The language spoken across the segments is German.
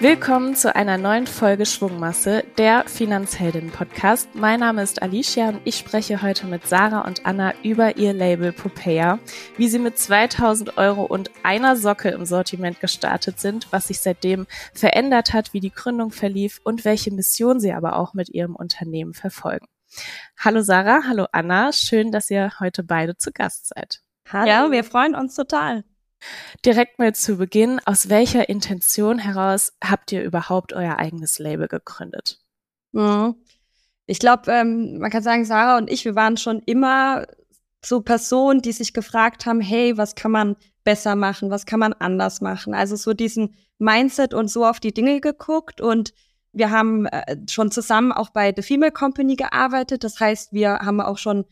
Willkommen zu einer neuen Folge Schwungmasse, der Finanzheldinnen-Podcast. Mein Name ist Alicia und ich spreche heute mit Sarah und Anna über ihr Label Popea, wie sie mit 2000 Euro und einer Socke im Sortiment gestartet sind, was sich seitdem verändert hat, wie die Gründung verlief und welche Mission sie aber auch mit ihrem Unternehmen verfolgen. Hallo Sarah, hallo Anna, schön, dass ihr heute beide zu Gast seid. Hallo. Ja, wir freuen uns total. Direkt mal zu Beginn, aus welcher Intention heraus habt ihr überhaupt euer eigenes Label gegründet? Mhm. Ich glaube, ähm, man kann sagen, Sarah und ich, wir waren schon immer so Personen, die sich gefragt haben, hey, was kann man besser machen, was kann man anders machen? Also so diesen Mindset und so auf die Dinge geguckt und wir haben äh, schon zusammen auch bei The Female Company gearbeitet. Das heißt, wir haben auch schon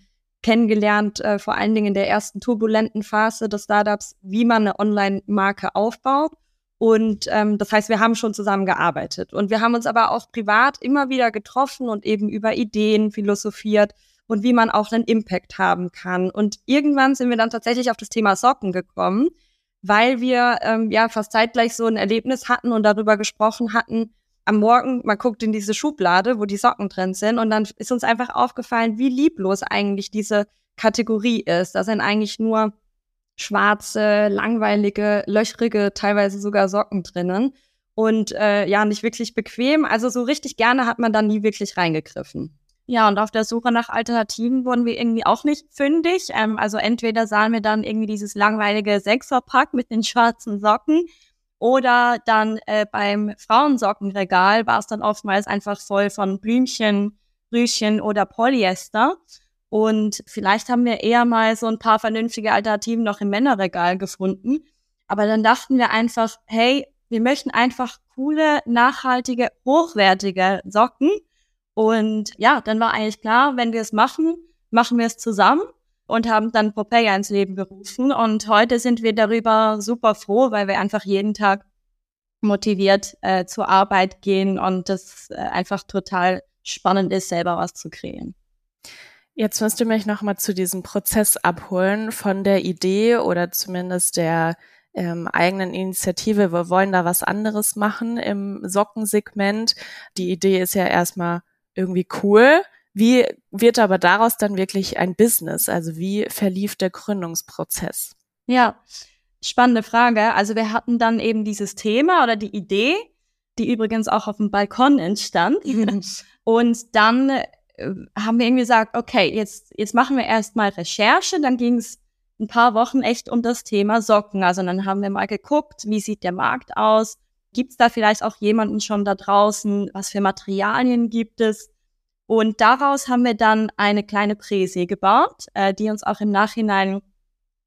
kennengelernt, äh, vor allen Dingen in der ersten turbulenten Phase des Startups, wie man eine Online-Marke aufbaut. Und ähm, das heißt, wir haben schon zusammen gearbeitet. Und wir haben uns aber auch privat immer wieder getroffen und eben über Ideen philosophiert und wie man auch einen Impact haben kann. Und irgendwann sind wir dann tatsächlich auf das Thema Socken gekommen, weil wir ähm, ja fast zeitgleich so ein Erlebnis hatten und darüber gesprochen hatten, am Morgen, man guckt in diese Schublade, wo die Socken drin sind, und dann ist uns einfach aufgefallen, wie lieblos eigentlich diese Kategorie ist. Da sind eigentlich nur schwarze, langweilige, löchrige, teilweise sogar Socken drinnen. Und äh, ja, nicht wirklich bequem. Also so richtig gerne hat man da nie wirklich reingegriffen. Ja, und auf der Suche nach Alternativen wurden wir irgendwie auch nicht fündig. Ähm, also entweder sahen wir dann irgendwie dieses langweilige Sechserpack mit den schwarzen Socken oder dann äh, beim Frauensockenregal war es dann oftmals einfach voll von Blümchen, Rüschen oder Polyester. Und vielleicht haben wir eher mal so ein paar vernünftige Alternativen noch im Männerregal gefunden. Aber dann dachten wir einfach, hey, wir möchten einfach coole, nachhaltige, hochwertige Socken. Und ja, dann war eigentlich klar, wenn wir es machen, machen wir es zusammen und haben dann Popeye ins Leben gerufen. Und heute sind wir darüber super froh, weil wir einfach jeden Tag motiviert äh, zur Arbeit gehen und das äh, einfach total spannend ist, selber was zu kreieren. Jetzt müsst ihr mich nochmal zu diesem Prozess abholen von der Idee oder zumindest der ähm, eigenen Initiative. Wir wollen da was anderes machen im Sockensegment. Die Idee ist ja erstmal irgendwie cool. Wie wird aber daraus dann wirklich ein Business? Also wie verlief der Gründungsprozess? Ja, spannende Frage. Also wir hatten dann eben dieses Thema oder die Idee, die übrigens auch auf dem Balkon entstand. Und dann äh, haben wir irgendwie gesagt, okay, jetzt, jetzt machen wir erstmal Recherche. Dann ging es ein paar Wochen echt um das Thema Socken. Also dann haben wir mal geguckt, wie sieht der Markt aus? Gibt es da vielleicht auch jemanden schon da draußen? Was für Materialien gibt es? Und daraus haben wir dann eine kleine Präse gebaut, äh, die uns auch im Nachhinein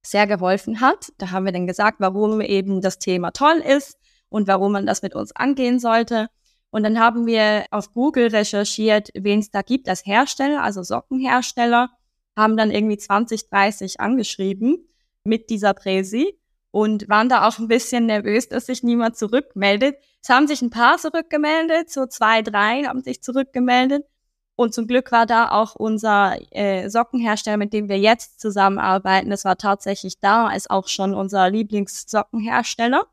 sehr geholfen hat. Da haben wir dann gesagt, warum eben das Thema toll ist und warum man das mit uns angehen sollte. Und dann haben wir auf Google recherchiert, wen es da gibt als Hersteller, also Sockenhersteller, haben dann irgendwie 20, 30 angeschrieben mit dieser Präsi und waren da auch ein bisschen nervös, dass sich niemand zurückmeldet. Es haben sich ein paar zurückgemeldet, so zwei, drei haben sich zurückgemeldet. Und zum Glück war da auch unser äh, Sockenhersteller, mit dem wir jetzt zusammenarbeiten. Das war tatsächlich da, ist auch schon unser Lieblingssockenhersteller.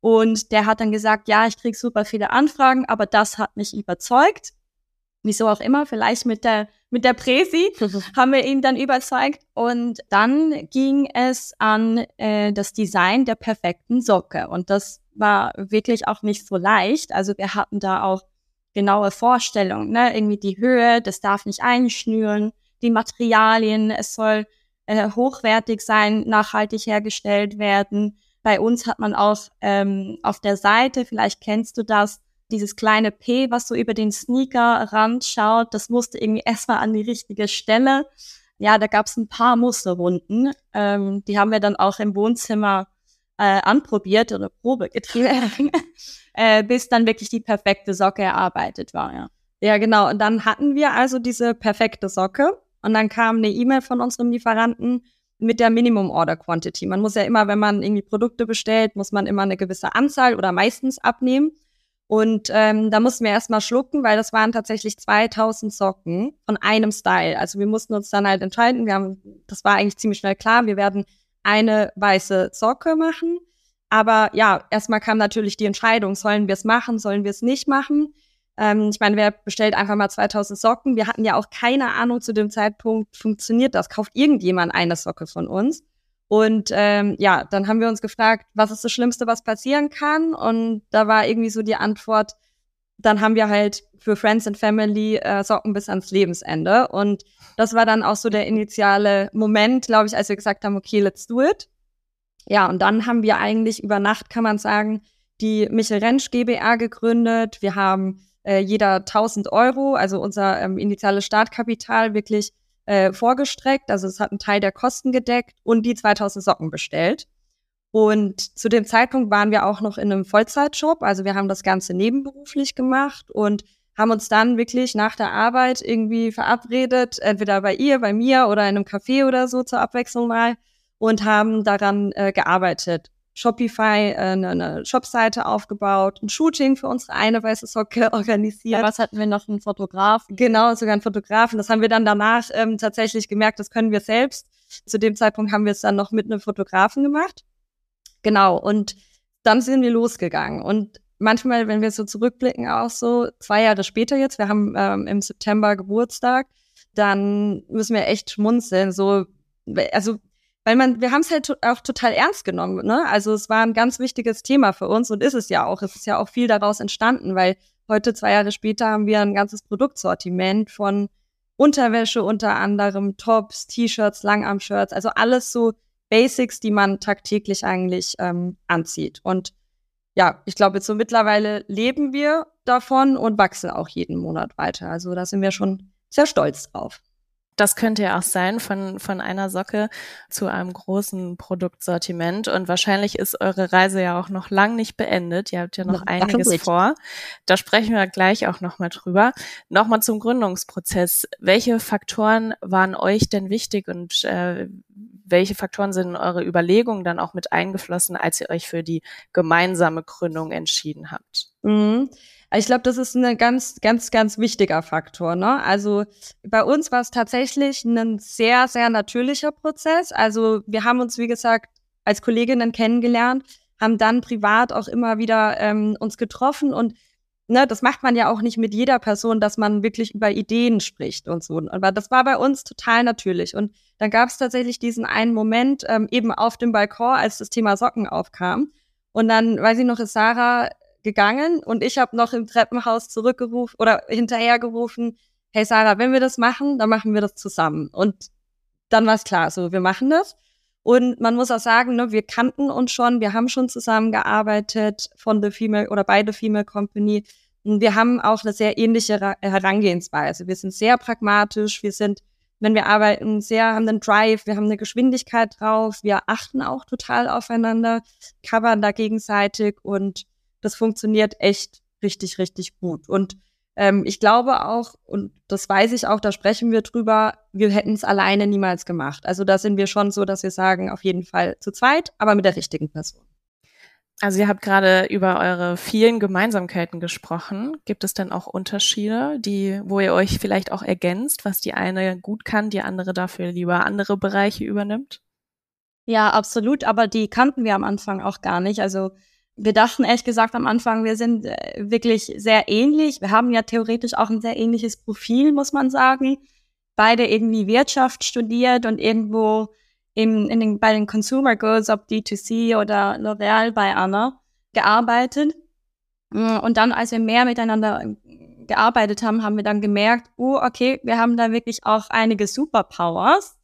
Und der hat dann gesagt, ja, ich krieg super viele Anfragen, aber das hat mich überzeugt. Wieso auch immer, vielleicht mit der, mit der Präsi haben wir ihn dann überzeugt. Und dann ging es an äh, das Design der perfekten Socke. Und das war wirklich auch nicht so leicht. Also wir hatten da auch genaue Vorstellung, ne? Irgendwie die Höhe, das darf nicht einschnüren, die Materialien, es soll äh, hochwertig sein, nachhaltig hergestellt werden. Bei uns hat man auch ähm, auf der Seite, vielleicht kennst du das, dieses kleine P, was so über den Sneaker-Rand schaut, das musste irgendwie erstmal an die richtige Stelle. Ja, da gab es ein paar Musterrunden. Ähm, die haben wir dann auch im Wohnzimmer äh, anprobiert oder Probe getrieben. äh, bis dann wirklich die perfekte Socke erarbeitet war, ja. Ja, genau. Und dann hatten wir also diese perfekte Socke und dann kam eine E-Mail von unserem Lieferanten mit der Minimum Order Quantity. Man muss ja immer, wenn man irgendwie Produkte bestellt, muss man immer eine gewisse Anzahl oder meistens abnehmen. Und ähm, da mussten wir erstmal schlucken, weil das waren tatsächlich 2000 Socken von einem Style. Also wir mussten uns dann halt entscheiden. Wir haben, das war eigentlich ziemlich schnell klar. Wir werden eine weiße Socke machen. Aber ja, erstmal kam natürlich die Entscheidung, sollen wir es machen, sollen wir es nicht machen. Ähm, ich meine, wer bestellt einfach mal 2000 Socken? Wir hatten ja auch keine Ahnung zu dem Zeitpunkt, funktioniert das? Kauft irgendjemand eine Socke von uns? Und ähm, ja, dann haben wir uns gefragt, was ist das Schlimmste, was passieren kann? Und da war irgendwie so die Antwort, dann haben wir halt für Friends and Family äh, Socken bis ans Lebensende. Und das war dann auch so der initiale Moment, glaube ich, als wir gesagt haben, okay, let's do it. Ja, und dann haben wir eigentlich über Nacht, kann man sagen, die Michel Rentsch GBR gegründet. Wir haben äh, jeder 1000 Euro, also unser ähm, initiales Startkapital, wirklich äh, vorgestreckt. Also es hat einen Teil der Kosten gedeckt und die 2000 Socken bestellt. Und zu dem Zeitpunkt waren wir auch noch in einem Vollzeitjob. Also wir haben das Ganze nebenberuflich gemacht und haben uns dann wirklich nach der Arbeit irgendwie verabredet, entweder bei ihr, bei mir oder in einem Café oder so zur Abwechslung mal und haben daran äh, gearbeitet. Shopify äh, eine, eine Shopseite aufgebaut, ein Shooting für unsere eine weiße Socke organisiert. Was hatten wir noch? Einen Fotografen? Genau, sogar einen Fotografen. Das haben wir dann danach ähm, tatsächlich gemerkt, das können wir selbst. Zu dem Zeitpunkt haben wir es dann noch mit einem Fotografen gemacht. Genau, und dann sind wir losgegangen. Und manchmal, wenn wir so zurückblicken, auch so zwei Jahre später jetzt, wir haben ähm, im September Geburtstag, dann müssen wir echt schmunzeln. So, also, weil man, wir haben es halt auch total ernst genommen, ne? Also es war ein ganz wichtiges Thema für uns und ist es ja auch. Es ist ja auch viel daraus entstanden, weil heute, zwei Jahre später, haben wir ein ganzes Produktsortiment von Unterwäsche unter anderem, Tops, T-Shirts, Langarm-Shirts, also alles so Basics, die man tagtäglich eigentlich ähm, anzieht. Und ja, ich glaube, jetzt so mittlerweile leben wir davon und wachsen auch jeden Monat weiter. Also da sind wir schon sehr stolz drauf. Das könnte ja auch sein, von, von einer Socke zu einem großen Produktsortiment. Und wahrscheinlich ist eure Reise ja auch noch lang nicht beendet. Ihr habt ja noch ja, einiges vor. Da sprechen wir gleich auch nochmal drüber. Nochmal zum Gründungsprozess. Welche Faktoren waren euch denn wichtig und äh, welche Faktoren sind in eure Überlegungen dann auch mit eingeflossen, als ihr euch für die gemeinsame Gründung entschieden habt? Mhm. Ich glaube, das ist ein ganz, ganz, ganz wichtiger Faktor. Ne? Also bei uns war es tatsächlich ein sehr, sehr natürlicher Prozess. Also wir haben uns, wie gesagt, als Kolleginnen kennengelernt, haben dann privat auch immer wieder ähm, uns getroffen und ne, das macht man ja auch nicht mit jeder Person, dass man wirklich über Ideen spricht und so. Aber das war bei uns total natürlich. Und dann gab es tatsächlich diesen einen Moment ähm, eben auf dem Balkon, als das Thema Socken aufkam. Und dann, weiß ich noch, ist Sarah gegangen und ich habe noch im Treppenhaus zurückgerufen oder hinterhergerufen, hey Sarah, wenn wir das machen, dann machen wir das zusammen. Und dann war es klar, so wir machen das. Und man muss auch sagen, ne, wir kannten uns schon, wir haben schon zusammengearbeitet von The Female oder bei The Female Company. Und wir haben auch eine sehr ähnliche Herangehensweise. Wir sind sehr pragmatisch, wir sind, wenn wir arbeiten, sehr, haben einen Drive, wir haben eine Geschwindigkeit drauf, wir achten auch total aufeinander, covern da gegenseitig und das funktioniert echt richtig, richtig gut. Und ähm, ich glaube auch, und das weiß ich auch, da sprechen wir drüber, wir hätten es alleine niemals gemacht. Also da sind wir schon so, dass wir sagen, auf jeden Fall zu zweit, aber mit der richtigen Person. Also ihr habt gerade über eure vielen Gemeinsamkeiten gesprochen. Gibt es denn auch Unterschiede, die, wo ihr euch vielleicht auch ergänzt, was die eine gut kann, die andere dafür lieber andere Bereiche übernimmt? Ja, absolut, aber die kannten wir am Anfang auch gar nicht. Also wir dachten ehrlich gesagt am Anfang, wir sind äh, wirklich sehr ähnlich. Wir haben ja theoretisch auch ein sehr ähnliches Profil, muss man sagen. Beide irgendwie Wirtschaft studiert und irgendwo im, in den, bei den Consumer Goods, ob D2C oder L'Oreal bei Anna, gearbeitet. Mm, und dann, als wir mehr miteinander gearbeitet haben, haben wir dann gemerkt, oh, okay, wir haben da wirklich auch einige Superpowers,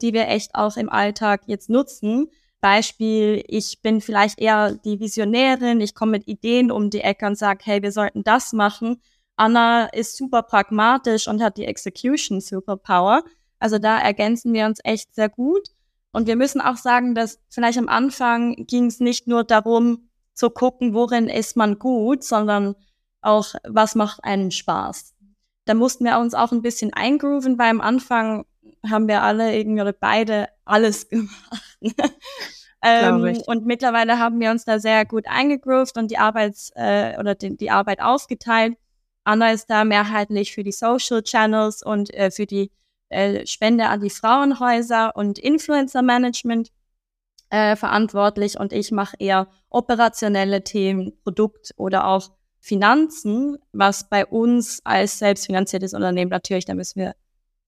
die wir echt auch im Alltag jetzt nutzen. Beispiel, ich bin vielleicht eher die Visionärin, ich komme mit Ideen um die Ecke und sage, hey, wir sollten das machen. Anna ist super pragmatisch und hat die Execution Superpower. Also da ergänzen wir uns echt sehr gut. Und wir müssen auch sagen, dass vielleicht am Anfang ging es nicht nur darum zu gucken, worin ist man gut, sondern auch, was macht einen Spaß. Da mussten wir uns auch ein bisschen eingrooven, weil am Anfang haben wir alle irgendwie oder beide alles gemacht. ähm, und mittlerweile haben wir uns da sehr gut eingegroovt und die Arbeits äh, oder die, die Arbeit aufgeteilt. Anna ist da mehrheitlich für die Social Channels und äh, für die äh, Spende an die Frauenhäuser und Influencer Management. äh, verantwortlich und ich mache eher operationelle Themen, Produkt oder auch Finanzen, was bei uns als selbstfinanziertes Unternehmen natürlich, da müssen wir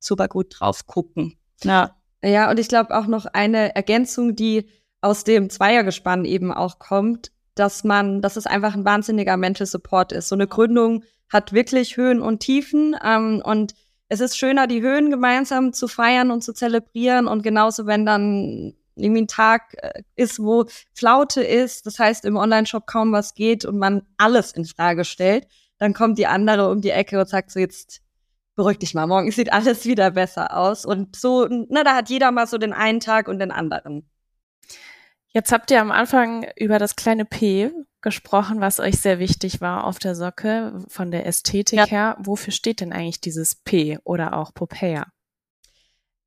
super gut drauf gucken. Ja, ja und ich glaube auch noch eine Ergänzung, die aus dem Zweiergespann eben auch kommt, dass man, dass es einfach ein wahnsinniger Mental Support ist. So eine Gründung hat wirklich Höhen und Tiefen ähm, und es ist schöner, die Höhen gemeinsam zu feiern und zu zelebrieren und genauso, wenn dann irgendwie ein Tag äh, ist, wo Flaute ist, das heißt im Online-Shop kaum was geht und man alles in Frage stellt, dann kommt die andere um die Ecke und sagt so jetzt beruhig dich mal, morgen sieht alles wieder besser aus und so, na, da hat jeder mal so den einen Tag und den anderen. Jetzt habt ihr am Anfang über das kleine P gesprochen, was euch sehr wichtig war auf der Socke von der Ästhetik ja. her. Wofür steht denn eigentlich dieses P oder auch Popea?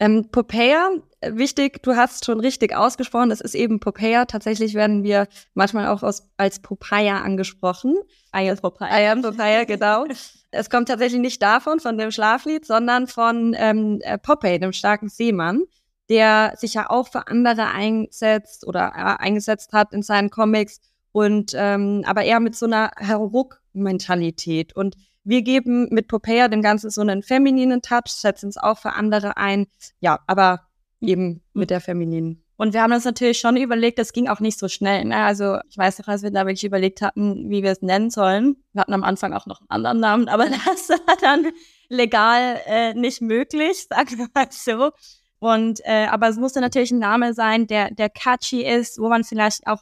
Ähm, Popea, äh, wichtig, du hast schon richtig ausgesprochen, das ist eben Popea. Tatsächlich werden wir manchmal auch aus, als Popeye angesprochen. Am Popeye. Am Popeye, genau. es kommt tatsächlich nicht davon, von dem Schlaflied, sondern von ähm, äh, Popeye, dem starken Seemann, der sich ja auch für andere einsetzt oder äh, eingesetzt hat in seinen Comics und ähm, aber eher mit so einer Heroic-Mentalität. Und wir geben mit Popea dem Ganzen so einen femininen Touch, setzen es auch für andere ein. Ja, aber eben mit der femininen. Und wir haben uns natürlich schon überlegt, das ging auch nicht so schnell. Ne? Also ich weiß noch, als wir da wirklich überlegt hatten, wie wir es nennen sollen. Wir hatten am Anfang auch noch einen anderen Namen, aber das war dann legal äh, nicht möglich, sagen wir mal so. Und äh, aber es musste natürlich ein Name sein, der der catchy ist, wo man vielleicht auch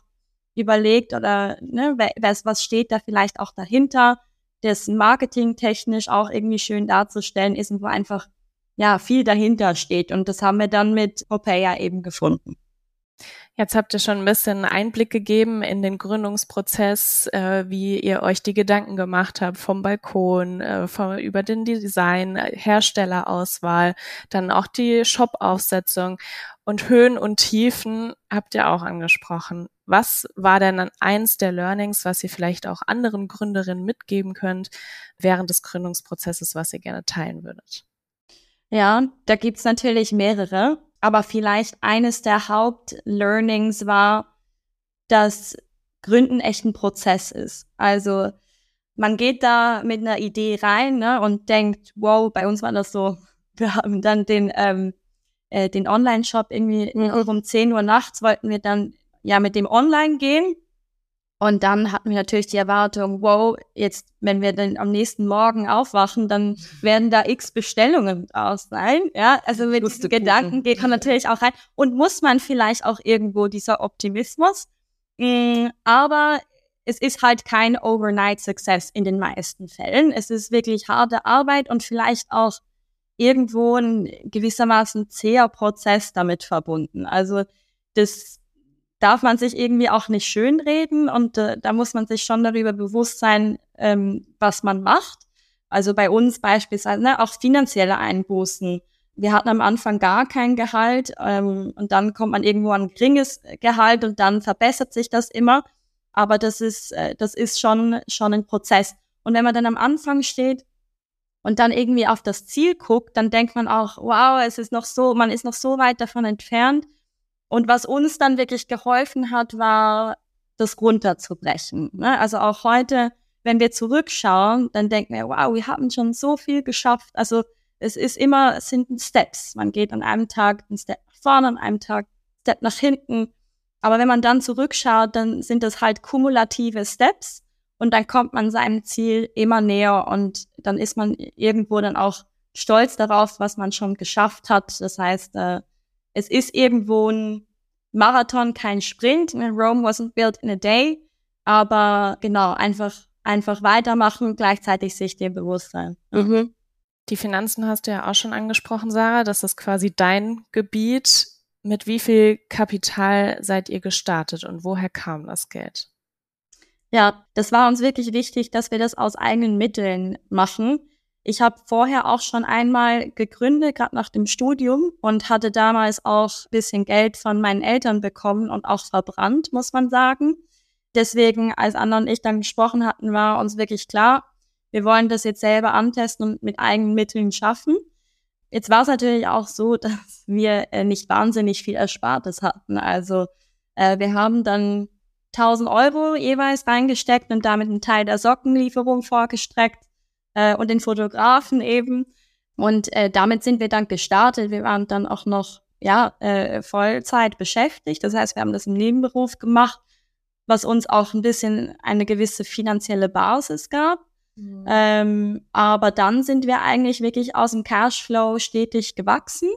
überlegt oder ne, was, was steht da vielleicht auch dahinter das marketingtechnisch auch irgendwie schön darzustellen ist und wo einfach ja viel dahinter steht. Und das haben wir dann mit Popea eben gefunden. Jetzt habt ihr schon ein bisschen Einblick gegeben in den Gründungsprozess, äh, wie ihr euch die Gedanken gemacht habt vom Balkon, äh, vom, über den Design, Herstellerauswahl, dann auch die Shop-Aufsetzung und Höhen und Tiefen habt ihr auch angesprochen. Was war denn dann eins der Learnings, was ihr vielleicht auch anderen Gründerinnen mitgeben könnt während des Gründungsprozesses, was ihr gerne teilen würdet? Ja, da gibt's natürlich mehrere. Aber vielleicht eines der Hauptlearnings war, dass Gründen echt ein Prozess ist. Also man geht da mit einer Idee rein ne, und denkt, wow, bei uns war das so, wir haben dann den, ähm, äh, den Online-Shop irgendwie mhm. um 10 Uhr nachts wollten wir dann ja mit dem online gehen und dann hatten wir natürlich die Erwartung, wow, jetzt, wenn wir dann am nächsten Morgen aufwachen, dann werden da x Bestellungen draus sein. Ja, also mit diesen Gedanken geht man natürlich auch rein. Und muss man vielleicht auch irgendwo dieser Optimismus. Mm, aber es ist halt kein Overnight Success in den meisten Fällen. Es ist wirklich harte Arbeit und vielleicht auch irgendwo ein gewissermaßen zäher Prozess damit verbunden. Also das darf man sich irgendwie auch nicht schönreden und äh, da muss man sich schon darüber bewusst sein, ähm, was man macht. Also bei uns beispielsweise ne, auch finanzielle Einbußen. Wir hatten am Anfang gar kein Gehalt ähm, und dann kommt man irgendwo an ein geringes Gehalt und dann verbessert sich das immer. Aber das ist, äh, das ist schon, schon ein Prozess. Und wenn man dann am Anfang steht und dann irgendwie auf das Ziel guckt, dann denkt man auch, wow, es ist noch so, man ist noch so weit davon entfernt. Und was uns dann wirklich geholfen hat, war, das runterzubrechen. Ne? Also auch heute, wenn wir zurückschauen, dann denken wir, wow, wir haben schon so viel geschafft. Also es ist immer, es sind Steps. Man geht an einem Tag einen Step nach vorne, an einem Tag einen Step nach hinten. Aber wenn man dann zurückschaut, dann sind das halt kumulative Steps und dann kommt man seinem Ziel immer näher und dann ist man irgendwo dann auch stolz darauf, was man schon geschafft hat. Das heißt, äh, es ist irgendwo ein Marathon, kein Sprint. Rome wasn't built in a day. Aber genau, einfach, einfach weitermachen, gleichzeitig sich dem bewusst sein. Mhm. Die Finanzen hast du ja auch schon angesprochen, Sarah. Das ist quasi dein Gebiet. Mit wie viel Kapital seid ihr gestartet und woher kam das Geld? Ja, das war uns wirklich wichtig, dass wir das aus eigenen Mitteln machen. Ich habe vorher auch schon einmal gegründet, gerade nach dem Studium und hatte damals auch bisschen Geld von meinen Eltern bekommen und auch verbrannt, muss man sagen. Deswegen, als Anna und ich dann gesprochen hatten, war uns wirklich klar, wir wollen das jetzt selber antesten und mit eigenen Mitteln schaffen. Jetzt war es natürlich auch so, dass wir äh, nicht wahnsinnig viel Erspartes hatten. Also Äh, wir haben dann 1000 Euro jeweils reingesteckt und damit einen Teil der Sockenlieferung vorgestreckt äh, und den Fotografen eben. Und äh, damit sind wir dann gestartet. Wir waren dann auch noch ja äh, Vollzeit beschäftigt. Das heißt, wir haben das im Nebenberuf gemacht, was uns auch ein bisschen eine gewisse finanzielle Basis gab. Mhm. Ähm, aber dann sind wir eigentlich wirklich aus dem Cashflow stetig gewachsen.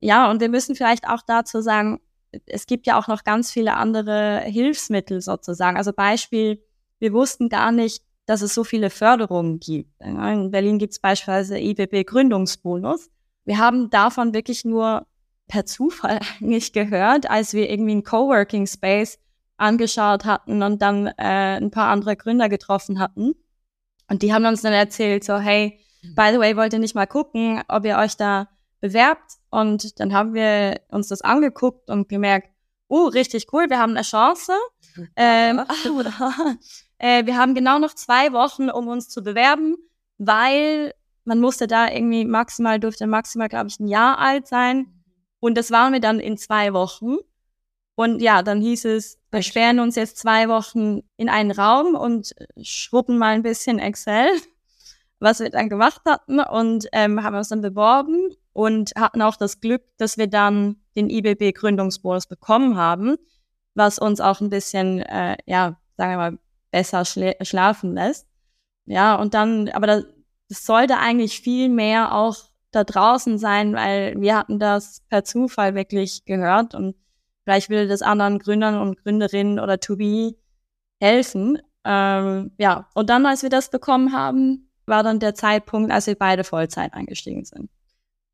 Ja, und wir müssen vielleicht auch dazu sagen, es gibt ja auch noch ganz viele andere Hilfsmittel sozusagen. Also Beispiel, wir wussten gar nicht, dass es so viele Förderungen gibt. In Berlin gibt es beispielsweise IBB Gründungsbonus. Wir haben davon wirklich nur per Zufall eigentlich gehört, als wir irgendwie einen Coworking Space angeschaut hatten und dann äh, ein paar andere Gründer getroffen hatten. Und die haben uns dann erzählt, so, hey, mhm. by the way, wollt ihr nicht mal gucken, ob ihr euch da bewerbt? Und dann haben wir uns das angeguckt und gemerkt, oh, richtig cool, wir haben eine Chance. Ähm, äh, wir haben genau noch zwei Wochen, um uns zu bewerben, weil man musste da irgendwie maximal, durfte maximal, glaube ich, ein Jahr alt sein. Und das waren wir dann in zwei Wochen. Und ja, dann hieß es, wir sperren uns jetzt zwei Wochen in einen Raum und schruppen mal ein bisschen Excel, was wir dann gemacht hatten und ähm, haben uns dann beworben und hatten auch das Glück, dass wir dann den IBB Gründungsbonus bekommen haben, was uns auch ein bisschen, äh, ja, sagen wir mal, besser schla schlafen lässt. Ja, und dann, aber das, das sollte eigentlich viel mehr auch da draußen sein, weil wir hatten das per Zufall wirklich gehört und vielleicht würde das anderen Gründern und Gründerinnen oder To Be helfen. Ähm, ja, und dann, als wir das bekommen haben, war dann der Zeitpunkt, als wir beide Vollzeit eingestiegen sind.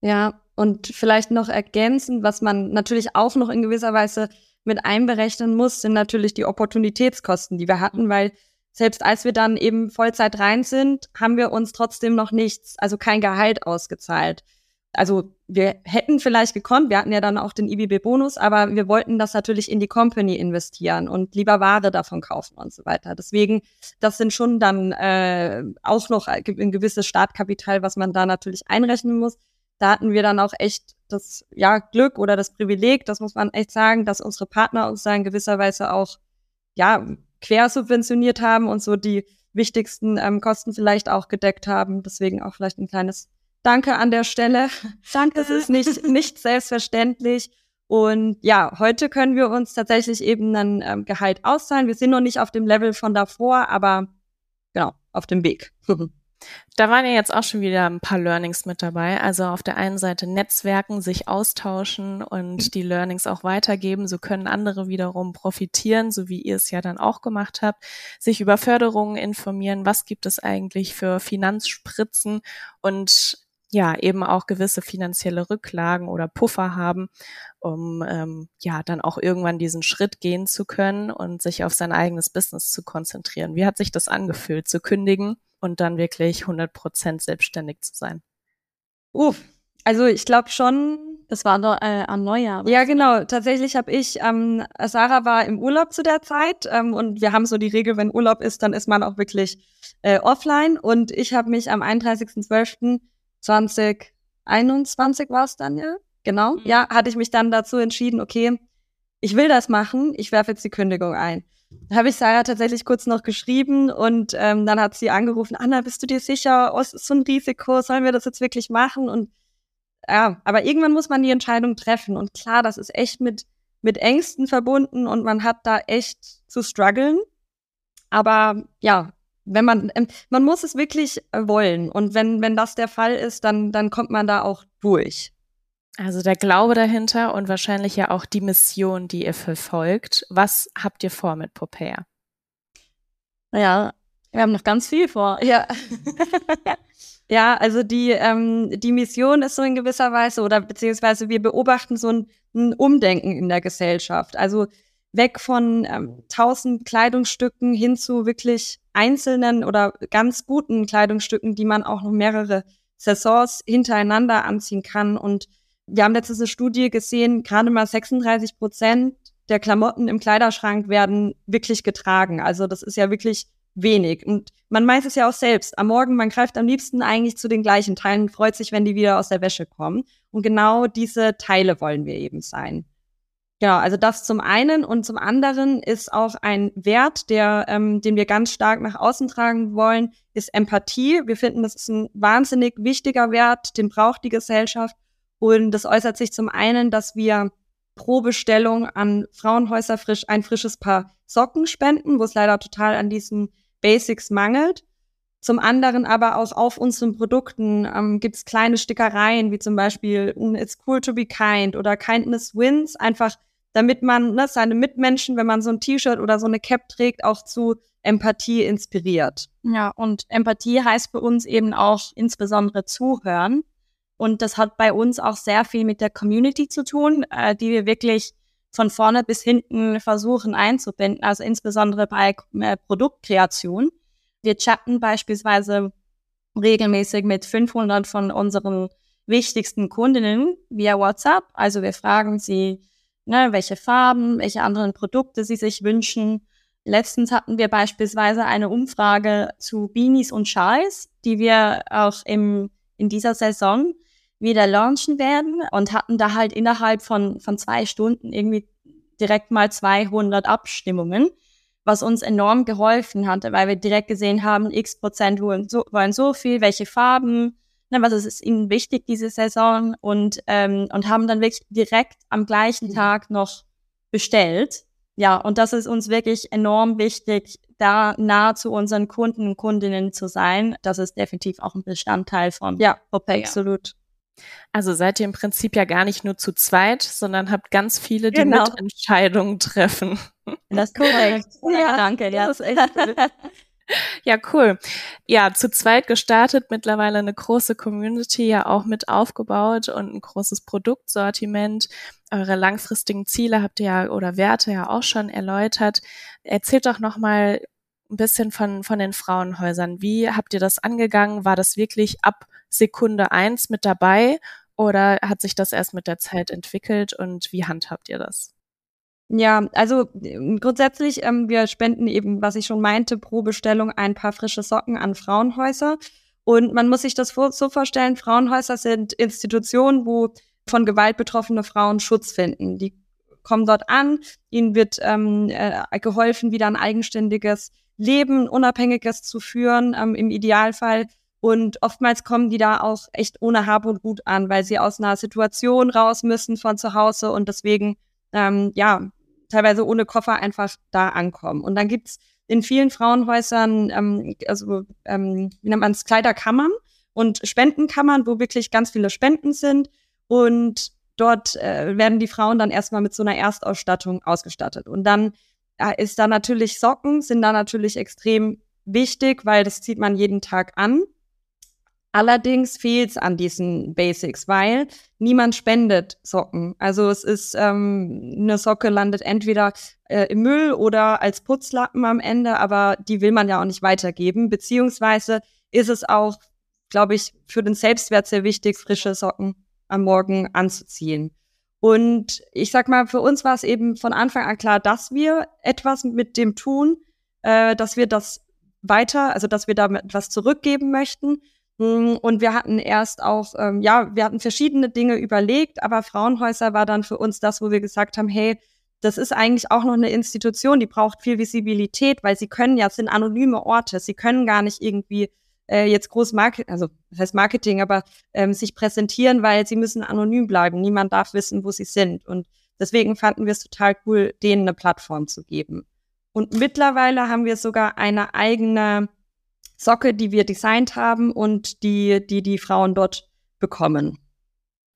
Ja, und vielleicht noch ergänzen, was man natürlich auch noch in gewisser Weise mit einberechnen muss, sind natürlich die Opportunitätskosten, die wir hatten, weil selbst als wir dann eben Vollzeit rein sind, haben wir uns trotzdem noch nichts, also kein Gehalt ausgezahlt. Also wir hätten vielleicht gekonnt, wir hatten ja dann auch den IBB-Bonus, aber wir wollten das natürlich in die Company investieren und lieber Ware davon kaufen und so weiter. Deswegen, das sind schon dann äh, auch noch ein gewisses Startkapital, was man da natürlich einrechnen muss da hatten wir dann auch echt das ja, Glück oder das Privileg, das muss man echt sagen, dass unsere Partner uns da in gewisser Weise auch ja, quersubventioniert haben und so die wichtigsten ähm, Kosten vielleicht auch gedeckt haben. Deswegen auch vielleicht ein kleines Danke an der Stelle. Danke. Das ist nicht, nicht selbstverständlich. Und ja, heute können wir uns tatsächlich eben ein ähm, Gehalt auszahlen. Wir sind noch nicht auf dem Level von davor, aber genau, auf dem Weg. Da waren ja jetzt auch schon wieder ein paar Learnings mit dabei. Also auf der einen Seite Netzwerken, sich austauschen und die Learnings auch weitergeben. So können andere wiederum profitieren, so wie ihr es ja dann auch gemacht habt. Sich über Förderungen informieren. Was gibt es eigentlich für Finanzspritzen und ja, eben auch gewisse finanzielle Rücklagen oder Puffer haben, um ähm, ja dann auch irgendwann diesen Schritt gehen zu können und sich auf sein eigenes Business zu konzentrieren. Wie hat sich das angefühlt, zu kündigen und dann wirklich 100 Prozent selbstständig zu sein? Uff, also ich glaube schon. Das war äh, am Neujahr. Ja, genau. Tatsächlich habe ich, ähm, Sarah war im Urlaub zu der Zeit ähm, und wir haben so die Regel, wenn Urlaub ist, dann ist man auch wirklich äh, offline. Und ich habe mich am 31.12.2021 war es dann, ja? Genau. Mhm. Ja, hatte ich mich dann dazu entschieden, okay, ich will das machen, ich werfe jetzt die Kündigung ein habe ich Sarah tatsächlich kurz noch geschrieben und ähm, dann hat sie angerufen, Anna, bist du dir sicher, oh, es ist so ein Risiko, sollen wir das jetzt wirklich machen? Und ja, aber irgendwann muss man die Entscheidung treffen. Und klar, das ist echt mit, mit Ängsten verbunden und man hat da echt zu strugglen. Aber ja, wenn man, ähm, man muss es wirklich wollen. Und wenn, wenn das der Fall ist, dann, dann kommt man da auch durch. Also der Glaube dahinter und wahrscheinlich ja auch die Mission, die ihr verfolgt. Was habt ihr vor mit Popea? Naja, wir haben noch ganz viel vor. Ja. ja, also die, ähm, die Mission ist so in gewisser Weise oder beziehungsweise wir beobachten so ein, ein Umdenken in der Gesellschaft. Also weg von ähm, tausend Kleidungsstücken hin zu wirklich einzelnen oder ganz guten Kleidungsstücken, die man auch noch mehrere Saisons hintereinander anziehen kann und wir haben letztens eine Studie gesehen, gerade mal 36 Prozent der Klamotten im Kleiderschrank werden wirklich getragen. Also das ist ja wirklich wenig. Und man meint es ja auch selbst. Am Morgen, man greift am liebsten eigentlich zu den gleichen Teilen, freut sich, wenn die wieder aus der Wäsche kommen. Und genau diese Teile wollen wir eben sein. Genau, also das zum einen und zum anderen ist auch ein Wert, der, ähm, den wir ganz stark nach außen tragen wollen, ist Empathie. Wir finden, das ist ein wahnsinnig wichtiger Wert, den braucht die Gesellschaft. Und das äußert sich zum einen, dass wir pro Bestellung an Frauenhäuser frisch ein frisches Paar Socken spenden, wo es leider total an diesen Basics mangelt. Zum anderen aber auch auf unseren Produkten ähm, gibt es kleine Stickereien, wie zum Beispiel It's cool to be kind oder Kindness wins, einfach damit man ne, seine Mitmenschen, wenn man so ein T-Shirt oder so eine Cap trägt, auch zu Empathie inspiriert. Ja, und Empathie heißt bei uns eben auch insbesondere zuhören. Und das hat bei uns auch sehr viel mit der Community zu tun, äh, die wir wirklich von vorne bis hinten versuchen einzubinden, also insbesondere bei äh, Produktkreation. Wir chatten beispielsweise regelmäßig mit 500 von unseren wichtigsten Kundinnen via WhatsApp. Also wir fragen sie, ne, welche Farben, welche anderen Produkte sie sich wünschen. Letztens hatten wir beispielsweise eine Umfrage zu Beanies und Schals, die wir auch im, in dieser Saison wieder launchen werden und hatten da halt innerhalb von, von zwei Stunden irgendwie direkt mal 200 Abstimmungen, was uns enorm geholfen hatte, weil wir direkt gesehen haben, x Prozent wollen so, wollen so viel, welche Farben, ne, was ist ihnen wichtig diese Saison und, ähm, und haben dann wirklich direkt am gleichen mhm. Tag noch bestellt. Ja, und das ist uns wirklich enorm wichtig, da nah zu unseren Kunden und Kundinnen zu sein. Das ist definitiv auch ein Bestandteil von ja, Popeye. Absolut. Also seid ihr im Prinzip ja gar nicht nur zu zweit, sondern habt ganz viele, die genau. Mitentscheidungen treffen. Das ist korrekt. Ja, danke. Ja. Das ist echt Ja, cool. Ja, zu zweit gestartet, mittlerweile eine große Community ja auch mit aufgebaut und ein großes Produktsortiment. Eure langfristigen Ziele habt ihr ja oder Werte ja auch schon erläutert. Erzählt doch nochmal ein bisschen von, von den Frauenhäusern. Wie habt ihr das angegangen? War das wirklich ab Sekunde eins mit dabei oder hat sich das erst mit der Zeit entwickelt und wie handhabt ihr das? Ja, also ähm, grundsätzlich, ähm, wir spenden eben, was ich schon meinte, pro Bestellung ein paar frische Socken an Frauenhäuser. Und man muss sich das so vorstellen, Frauenhäuser sind Institutionen, wo von Gewalt betroffene Frauen Schutz finden. Die kommen dort an, ihnen wird ähm, äh, geholfen, wieder ein eigenständiges Leben, unabhängiges zu führen, ähm, im Idealfall. Und oftmals kommen die da auch echt ohne Hab und Gut an, weil sie aus einer Situation raus müssen von zu Hause und deswegen, ähm, ja, teilweise ohne Koffer einfach da ankommen. Und dann gibt's in vielen Frauenhäusern, ähm, also ähm, wie nennt man es, Kleiderkammern und Spendenkammern, wo wirklich ganz viele Spenden sind. Und dort äh, werden die Frauen dann erstmal mit so einer Erstausstattung ausgestattet. Und dann ist da natürlich Socken, sind da natürlich extrem wichtig, weil das zieht man jeden Tag an. Allerdings fehlt es an diesen Basics, weil niemand spendet Socken. Also es ist, ähm, eine Socke landet entweder äh, im Müll oder als Putzlappen am Ende, aber die will man ja auch nicht weitergeben. Beziehungsweise ist es auch, glaube ich, für den Selbstwert sehr wichtig, frische Socken am Morgen anzuziehen. Und ich sag mal, für uns war es eben von Anfang an klar, dass wir etwas mit dem tun, äh, dass wir das weiter, also dass wir damit etwas zurückgeben möchten. Hm, und wir hatten erst auch, ähm, ja, wir hatten verschiedene Dinge überlegt, aber Frauenhäuser war dann für uns das, wo wir gesagt haben, hey, das ist eigentlich auch noch eine Institution, die braucht viel Visibilität, weil sie können ja, es sind anonyme Orte, sie können gar nicht irgendwie äh, jetzt groß Marketing, also das heißt Marketing, aber ähm, sich präsentieren, weil sie müssen anonym bleiben. Niemand darf wissen, wo sie sind. Und deswegen fanden wir es total cool, denen eine Plattform zu geben. Und mittlerweile haben wir sogar eine eigene Socke, die wir designt haben und die, die die Frauen dort bekommen.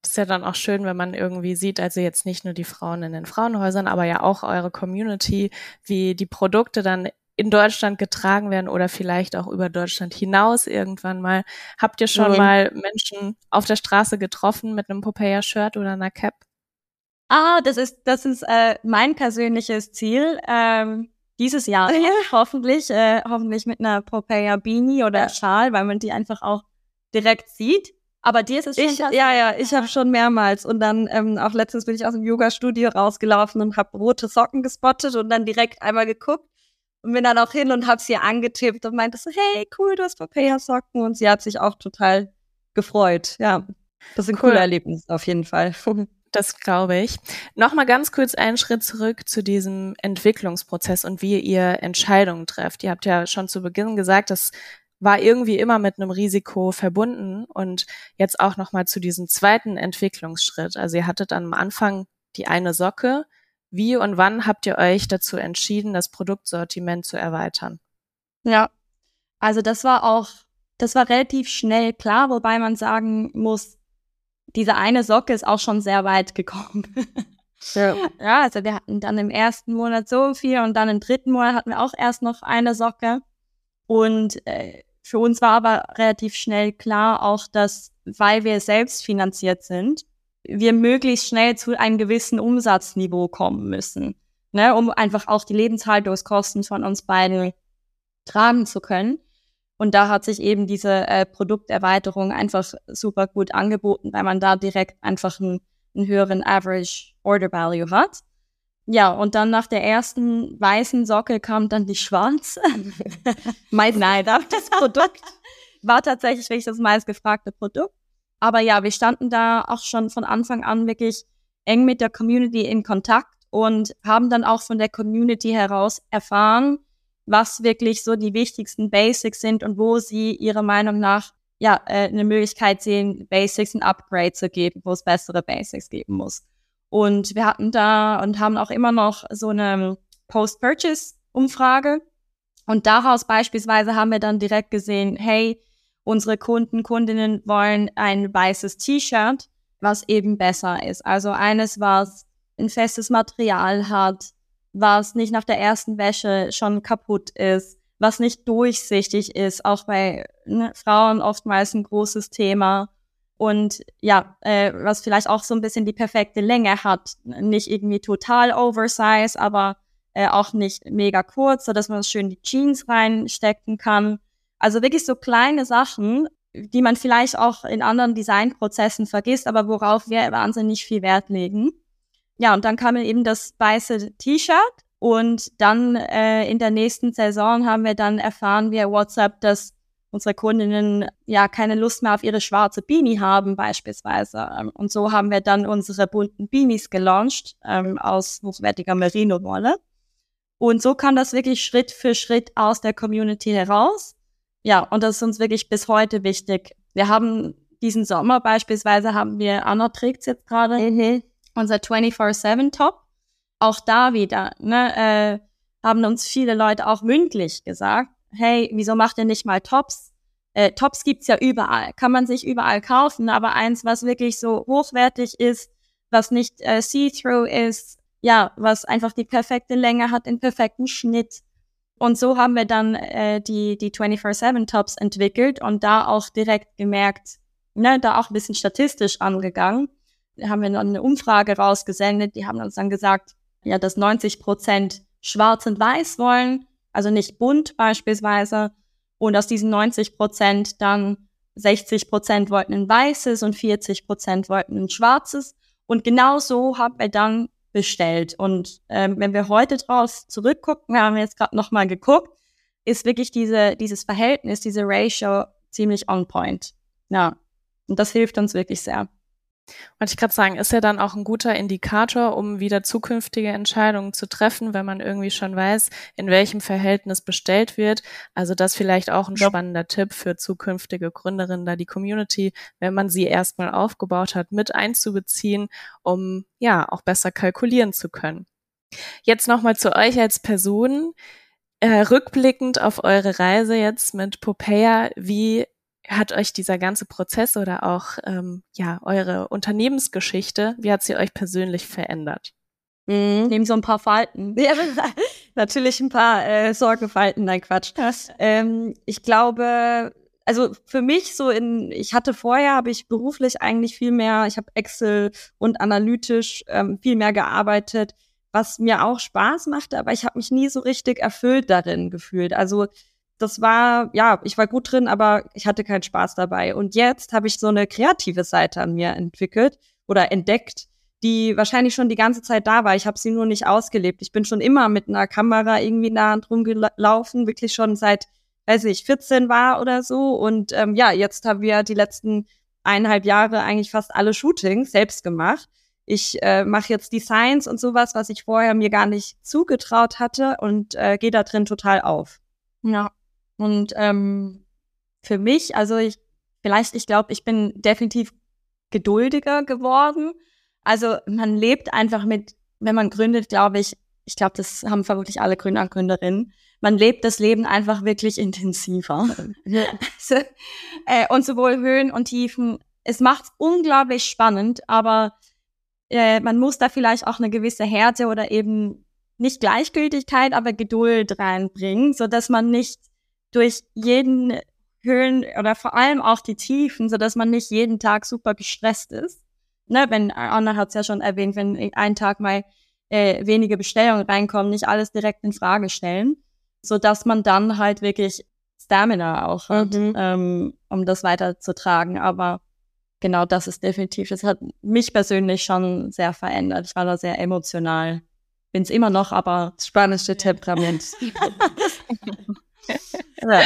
Das ist ja dann auch schön, wenn man irgendwie sieht, also jetzt nicht nur die Frauen in den Frauenhäusern, aber ja auch eure Community, wie die Produkte dann in Deutschland getragen werden oder vielleicht auch über Deutschland hinaus irgendwann mal. Habt ihr schon mhm. mal Menschen auf der Straße getroffen mit einem Popeye-Shirt oder einer Cap? Ah, das ist, das ist äh, mein persönliches Ziel. Ähm, dieses Jahr ja. hoffentlich, äh, hoffentlich mit einer Popeye Beanie oder Schal, weil man die einfach auch direkt sieht. Aber dir ist es schon ich, Ja, ja, ich habe schon mehrmals. Und dann ähm, auch letztens bin ich aus dem Yoga-Studio rausgelaufen und habe rote Socken gespottet und dann direkt einmal geguckt und bin dann auch hin und habe sie angetippt und meinte so, hey, cool, du hast Papaya-Socken. Und sie hat sich auch total gefreut. Ja, das ist ein cool. cooler Erlebnis auf jeden Fall. Das glaube ich. Nochmal ganz kurz einen Schritt zurück zu diesem Entwicklungsprozess und wie ihr Entscheidungen trefft. Ihr habt ja schon zu Beginn gesagt, das war irgendwie immer mit einem Risiko verbunden und jetzt auch nochmal zu diesem zweiten Entwicklungsschritt. Also ihr hattet am Anfang die eine Socke. Wie und wann habt ihr euch dazu entschieden, das Produktsortiment zu erweitern? Ja, also das war auch, das war relativ schnell klar, wobei man sagen muss, diese eine Socke ist auch schon sehr weit gekommen. Ja. ja, also wir hatten dann im ersten Monat so viel und dann im dritten Monat hatten wir auch erst noch eine Socke. Und äh, für uns war aber relativ schnell klar auch, dass, weil wir selbst finanziert sind, wir möglichst schnell zu einem gewissen Umsatzniveau kommen müssen, ne, um einfach auch die Lebenshaltungskosten von uns beiden tragen zu können. Und da hat sich eben diese äh, Produkterweiterung einfach super gut angeboten, weil man da direkt einfach einen, einen höheren Average Order Value hat. Ja, und dann nach der ersten weißen Socke kam dann die schwarze. Meist Nein, das Produkt war tatsächlich wirklich das meistgefragte Produkt. Aber ja, wir standen da auch schon von Anfang an wirklich eng mit der Community in Kontakt und haben dann auch von der Community heraus erfahren, was wirklich so die wichtigsten Basics sind und wo sie ihrer Meinung nach ja äh, eine Möglichkeit sehen, Basics ein Upgrade zu geben, wo es bessere Basics geben muss. Und wir hatten da und haben auch immer noch so eine Post-Purchase-Umfrage. Und daraus beispielsweise haben wir dann direkt gesehen, hey, unsere Kunden, Kundinnen wollen ein weißes T-Shirt, was eben besser ist. Also eines, was ein festes Material hat, was nicht nach der ersten Wäsche schon kaputt ist, was nicht durchsichtig ist, auch bei ne, Frauen oftmals ein großes Thema. Und ja, äh, was vielleicht auch so ein bisschen die perfekte Länge hat. Nicht irgendwie total oversize, aber äh, auch nicht mega kurz, so dass man schön die Jeans reinstecken kann. Also wirklich so kleine Sachen, die man vielleicht auch in anderen Designprozessen vergisst, aber worauf wir wahnsinnig viel Wert legen. Ja, und dann kam eben das weiße T-Shirt und dann äh, in der nächsten Saison haben wir dann erfahren via WhatsApp, dass unsere Kundinnen ja keine Lust mehr auf ihre schwarze Beanie haben beispielsweise. Ähm, und so haben wir dann unsere bunten Beanies gelauncht ähm, aus hochwertiger Merino-Wolle. Und so kam das wirklich Schritt für Schritt aus der Community heraus. Ja, und das ist uns wirklich bis heute wichtig. Wir haben diesen Sommer beispielsweise haben wir, Anna trägt jetzt gerade, mhm unser 24-7-Top. Auch da wieder, ne, äh, haben uns viele Leute auch mündlich gesagt, hey, wieso macht ihr nicht mal Tops? Äh, Tops gibt's ja überall, kann man sich überall kaufen, aber eins, was wirklich so hochwertig ist, was nicht äh, see-through ist, ja, was einfach die perfekte Länge hat, den perfekten Schnitt. Und so haben wir dann äh, die, die 24-7 Tops entwickelt und da auch direkt gemerkt, ne, da auch ein bisschen statistisch angegangen, haben wir dann eine Umfrage rausgesendet, die haben uns dann gesagt, ja, dass 90 Prozent schwarz und weiß wollen, also nicht bunt beispielsweise. Und aus diesen 90 Prozent dann 60 Prozent wollten ein weißes und 40 Prozent wollten ein schwarzes. Und genau so haben wir dann bestellt. Und ähm, wenn wir heute draus zurückgucken, wir haben jetzt gerade nochmal geguckt, ist wirklich diese, dieses Verhältnis, diese Ratio ziemlich on point. Ja. Und das hilft uns wirklich sehr. Wollte ich gerade sagen, ist ja dann auch ein guter Indikator, um wieder zukünftige Entscheidungen zu treffen, wenn man irgendwie schon weiß, in welchem Verhältnis bestellt wird. Also das vielleicht auch ein ja. spannender Tipp für zukünftige Gründerinnen, da die Community, wenn man sie erstmal aufgebaut hat, mit einzubeziehen, um ja auch besser kalkulieren zu können. Jetzt nochmal zu euch als Person. Äh, rückblickend auf eure Reise jetzt mit Popea, wie hat euch dieser ganze Prozess oder auch ähm, ja eure Unternehmensgeschichte, wie hat sie euch persönlich verändert? Mhm. Neben so ein paar Falten. Ja, natürlich ein paar äh, Sorgenfalten, nein Quatsch. Ähm, ich glaube, also für mich so in, ich hatte vorher, habe ich beruflich eigentlich viel mehr, ich habe Excel und analytisch ähm, viel mehr gearbeitet, was mir auch Spaß machte, aber ich habe mich nie so richtig erfüllt darin gefühlt. Also das war, ja, ich war gut drin, aber ich hatte keinen Spaß dabei. Und jetzt habe ich so eine kreative Seite an mir entwickelt oder entdeckt, die wahrscheinlich schon die ganze Zeit da war. Ich habe sie nur nicht ausgelebt. Ich bin schon immer mit einer Kamera irgendwie nah und rumgelaufen, wirklich schon seit, weiß ich, 14 war oder so. Und ähm, ja, jetzt haben wir die letzten eineinhalb Jahre eigentlich fast alle Shootings selbst gemacht. ich äh, mache jetzt Designs und sowas, was ich vorher mir gar nicht zugetraut hatte und äh, gehe da drin total auf. Ja. Und ähm, für mich, also ich, vielleicht, ich glaube, ich bin definitiv geduldiger geworden. Also man lebt einfach mit, wenn man gründet, glaube ich, ich glaube, das haben vermutlich alle Gründer und Gründerinnen. Man lebt das Leben einfach wirklich intensiver. also, äh, und sowohl Höhen und Tiefen. Es macht unglaublich spannend, aber äh, man muss da vielleicht auch eine gewisse Härte oder eben nicht Gleichgültigkeit, aber Geduld reinbringen, so dass man nicht durch jeden Höhen oder vor allem auch die Tiefen, so dass man nicht jeden Tag super gestresst ist. Ne, wenn Anna hat es ja schon erwähnt, wenn ein Tag mal äh, wenige Bestellungen reinkommen, nicht alles direkt in Frage stellen, so dass man dann halt wirklich Stamina auch hat, mhm. ähm, um das weiterzutragen. Aber genau das ist definitiv, das hat mich persönlich schon sehr verändert. Ich war da sehr emotional. Bin es immer noch, aber spanische Temperament. ja.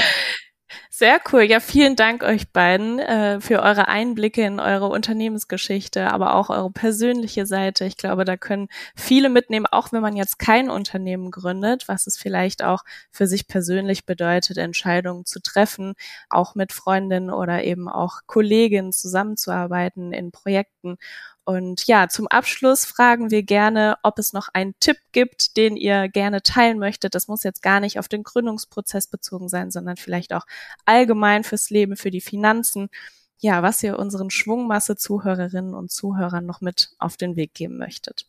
Sehr cool. Ja, vielen Dank euch beiden äh, für eure Einblicke in eure Unternehmensgeschichte, aber auch eure persönliche Seite. Ich glaube, da können viele mitnehmen, auch wenn man jetzt kein Unternehmen gründet, was es vielleicht auch für sich persönlich bedeutet, Entscheidungen zu treffen, auch mit Freundinnen oder eben auch Kolleginnen zusammenzuarbeiten in Projekten. Und ja, zum Abschluss fragen wir gerne, ob es noch einen Tipp gibt, den ihr gerne teilen möchtet. Das muss jetzt gar nicht auf den Gründungsprozess bezogen sein, sondern vielleicht auch allgemein fürs Leben, für die Finanzen. Ja, was ihr unseren Schwungmasse-Zuhörerinnen und Zuhörern noch mit auf den Weg geben möchtet.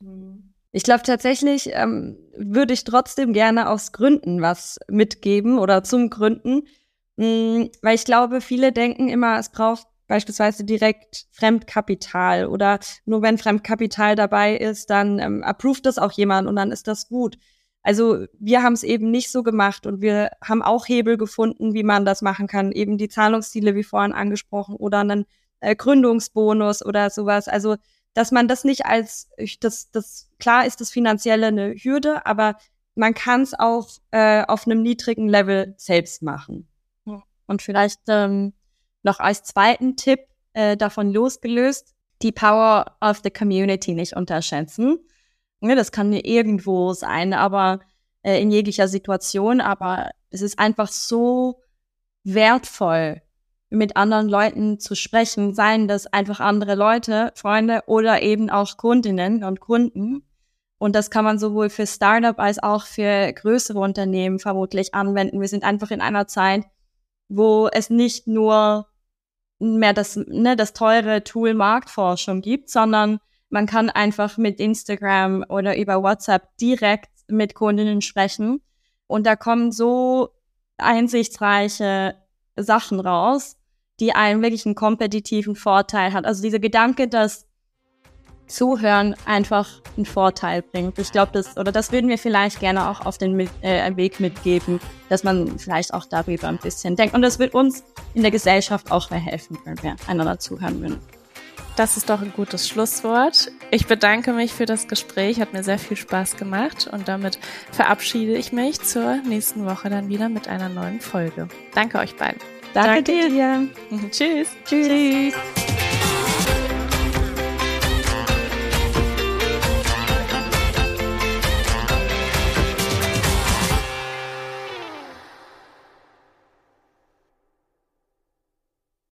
Ich glaube tatsächlich ähm, würde ich trotzdem gerne aufs Gründen was mitgeben oder zum Gründen, mh, mm, weil ich glaube, viele denken immer, es braucht beispielsweise direkt Fremdkapital oder nur wenn Fremdkapital dabei ist, dann ähm, approved das auch jemand und dann ist das gut. Also wir haben es eben nicht so gemacht und wir haben auch Hebel gefunden, wie man das machen kann. Eben die Zahlungsziele, wie vorhin angesprochen, oder einen äh, Gründungsbonus oder sowas. Also dass man das nicht als, das, das klar ist das finanzielle eine Hürde, aber man kann es auch äh, auf einem niedrigen Level selbst machen. Und vielleicht ähm, noch als zweiten Tipp äh, davon losgelöst, die Power of the Community nicht unterschätzen. Ja, das kann irgendwo sein, aber äh, in jeglicher Situation, aber es ist einfach so wertvoll, mit anderen Leuten zu sprechen, seien das einfach andere Leute, Freunde oder eben auch Kundinnen und Kunden. Und das kann man sowohl für Startup als auch für größere Unternehmen vermutlich anwenden. Wir sind einfach in einer Zeit, wo es nicht nur mehr das, ne, das teure Tool Marktforschung gibt, sondern man kann einfach mit Instagram oder über WhatsApp direkt mit Kundinnen sprechen. Und da kommen so einsichtsreiche Sachen raus, die einen wirklich einen kompetitiven Vorteil hat. Also dieser Gedanke, dass Zuhören einfach einen Vorteil bringt. Ich glaube, das, oder das würden wir vielleicht gerne auch auf den äh, Weg mitgeben, dass man vielleicht auch darüber ein bisschen denkt. Und das wird uns in der Gesellschaft auch mehr helfen, wenn wir einander zuhören würden. Das ist doch ein gutes Schlusswort. Ich bedanke mich für das Gespräch, hat mir sehr viel Spaß gemacht und damit verabschiede ich mich zur nächsten Woche dann wieder mit einer neuen Folge. Danke euch beiden. Danke, Danke dir. Tschüss. Tschüss. Tschüss.